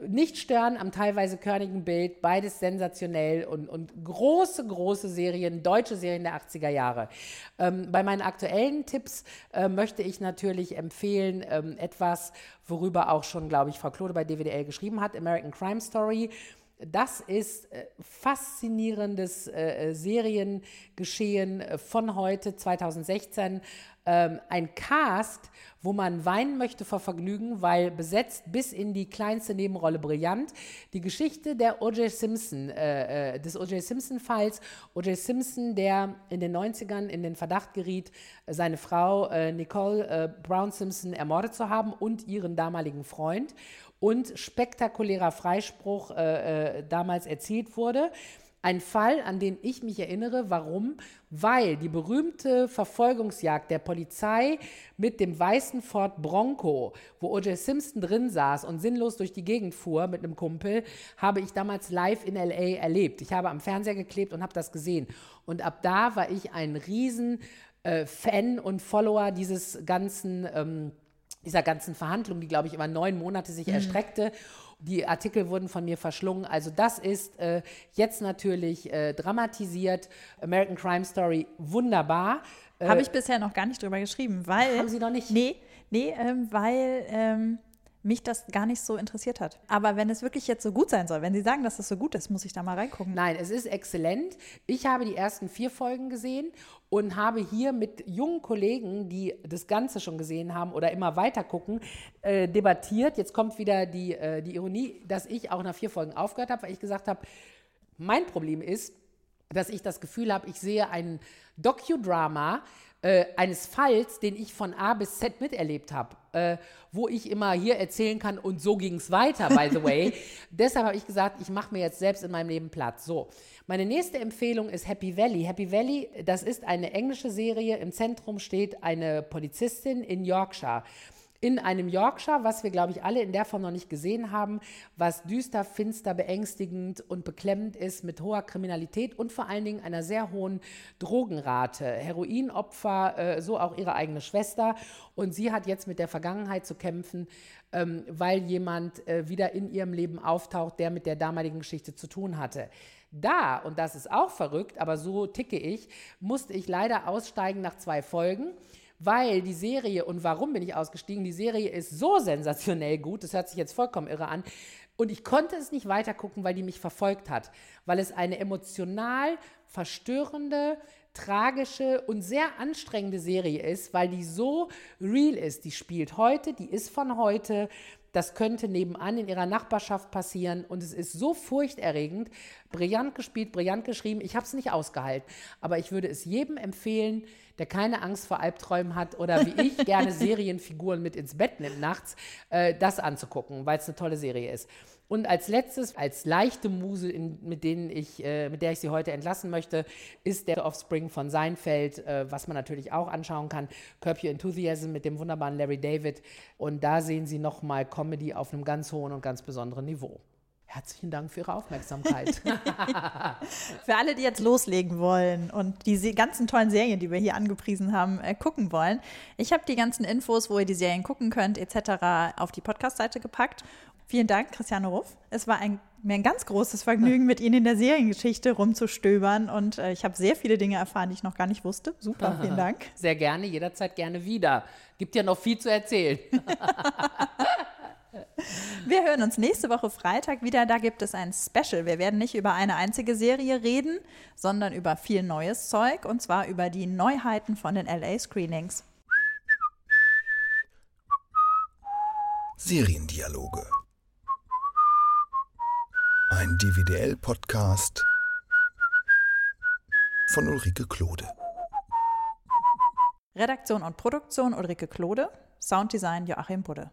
Nicht stören am teilweise körnigen Bild, beides sensationell und, und große, große Serien, deutsche Serien der 80er Jahre. Ähm, bei meinen aktuellen Tipps äh, möchte ich natürlich empfehlen, ähm, etwas, worüber auch schon, glaube ich, Frau Klode bei DWDL geschrieben hat, American Crime Story. Das ist äh, faszinierendes äh, äh, Seriengeschehen äh, von heute, 2016. Ähm, ein Cast, wo man weinen möchte vor Vergnügen, weil besetzt bis in die kleinste Nebenrolle brillant. Die Geschichte der O.J. Simpson, äh, äh, des O.J. Simpson-Falls. O.J. Simpson, der in den 90ern in den Verdacht geriet, seine Frau äh, Nicole äh, Brown Simpson ermordet zu haben und ihren damaligen Freund und spektakulärer Freispruch äh, äh, damals erzielt wurde. Ein Fall, an den ich mich erinnere. Warum? Weil die berühmte Verfolgungsjagd der Polizei mit dem weißen Ford Bronco, wo O.J. Simpson drin saß und sinnlos durch die Gegend fuhr mit einem Kumpel, habe ich damals live in L.A. erlebt. Ich habe am Fernseher geklebt und habe das gesehen. Und ab da war ich ein riesen äh, Fan und Follower dieses ganzen ähm, dieser ganzen Verhandlung, die, glaube ich, über neun Monate sich erstreckte. Die Artikel wurden von mir verschlungen. Also das ist äh, jetzt natürlich äh, dramatisiert. American Crime Story, wunderbar. Äh, Habe ich bisher noch gar nicht drüber geschrieben, weil. Haben Sie noch nicht? Nee, nee ähm, weil ähm, mich das gar nicht so interessiert hat. Aber wenn es wirklich jetzt so gut sein soll, wenn Sie sagen, dass das so gut ist, muss ich da mal reingucken. Nein, es ist exzellent. Ich habe die ersten vier Folgen gesehen und habe hier mit jungen Kollegen, die das Ganze schon gesehen haben oder immer weiter gucken, äh, debattiert. Jetzt kommt wieder die, äh, die Ironie, dass ich auch nach vier Folgen aufgehört habe, weil ich gesagt habe, mein Problem ist, dass ich das Gefühl habe, ich sehe ein Docudrama äh, eines Falls, den ich von A bis Z miterlebt habe, äh, wo ich immer hier erzählen kann und so ging es weiter, by the way. Deshalb habe ich gesagt, ich mache mir jetzt selbst in meinem Leben Platz. So, meine nächste Empfehlung ist Happy Valley. Happy Valley, das ist eine englische Serie. Im Zentrum steht eine Polizistin in Yorkshire in einem Yorkshire, was wir, glaube ich, alle in der Form noch nicht gesehen haben, was düster, finster, beängstigend und beklemmend ist mit hoher Kriminalität und vor allen Dingen einer sehr hohen Drogenrate. Heroinopfer, äh, so auch ihre eigene Schwester. Und sie hat jetzt mit der Vergangenheit zu kämpfen, ähm, weil jemand äh, wieder in ihrem Leben auftaucht, der mit der damaligen Geschichte zu tun hatte. Da, und das ist auch verrückt, aber so ticke ich, musste ich leider aussteigen nach zwei Folgen weil die Serie, und warum bin ich ausgestiegen, die Serie ist so sensationell gut, das hört sich jetzt vollkommen irre an, und ich konnte es nicht weitergucken, weil die mich verfolgt hat, weil es eine emotional verstörende, tragische und sehr anstrengende Serie ist, weil die so real ist. Die spielt heute, die ist von heute. Das könnte nebenan in ihrer Nachbarschaft passieren und es ist so furchterregend. Brillant gespielt, brillant geschrieben. Ich habe es nicht ausgehalten, aber ich würde es jedem empfehlen, der keine Angst vor Albträumen hat oder wie ich gerne Serienfiguren mit ins Bett nimmt nachts, äh, das anzugucken, weil es eine tolle Serie ist. Und als letztes, als leichte Muse, in, mit, denen ich, äh, mit der ich Sie heute entlassen möchte, ist der Offspring von Seinfeld, äh, was man natürlich auch anschauen kann. Curb Your Enthusiasm mit dem wunderbaren Larry David. Und da sehen Sie nochmal Comedy auf einem ganz hohen und ganz besonderen Niveau. Herzlichen Dank für Ihre Aufmerksamkeit. für alle, die jetzt loslegen wollen und diese ganzen tollen Serien, die wir hier angepriesen haben, äh, gucken wollen. Ich habe die ganzen Infos, wo ihr die Serien gucken könnt, etc., auf die Podcast-Seite gepackt. Vielen Dank, Christiane Ruff. Es war ein, mir ein ganz großes Vergnügen, mit Ihnen in der Seriengeschichte rumzustöbern. Und äh, ich habe sehr viele Dinge erfahren, die ich noch gar nicht wusste. Super, vielen Dank. Sehr gerne, jederzeit gerne wieder. Gibt ja noch viel zu erzählen. Wir hören uns nächste Woche Freitag wieder. Da gibt es ein Special. Wir werden nicht über eine einzige Serie reden, sondern über viel neues Zeug und zwar über die Neuheiten von den LA Screenings. Seriendialoge. Ein DVDL-Podcast von Ulrike Klode. Redaktion und Produktion Ulrike Klode, Sounddesign Joachim Budde.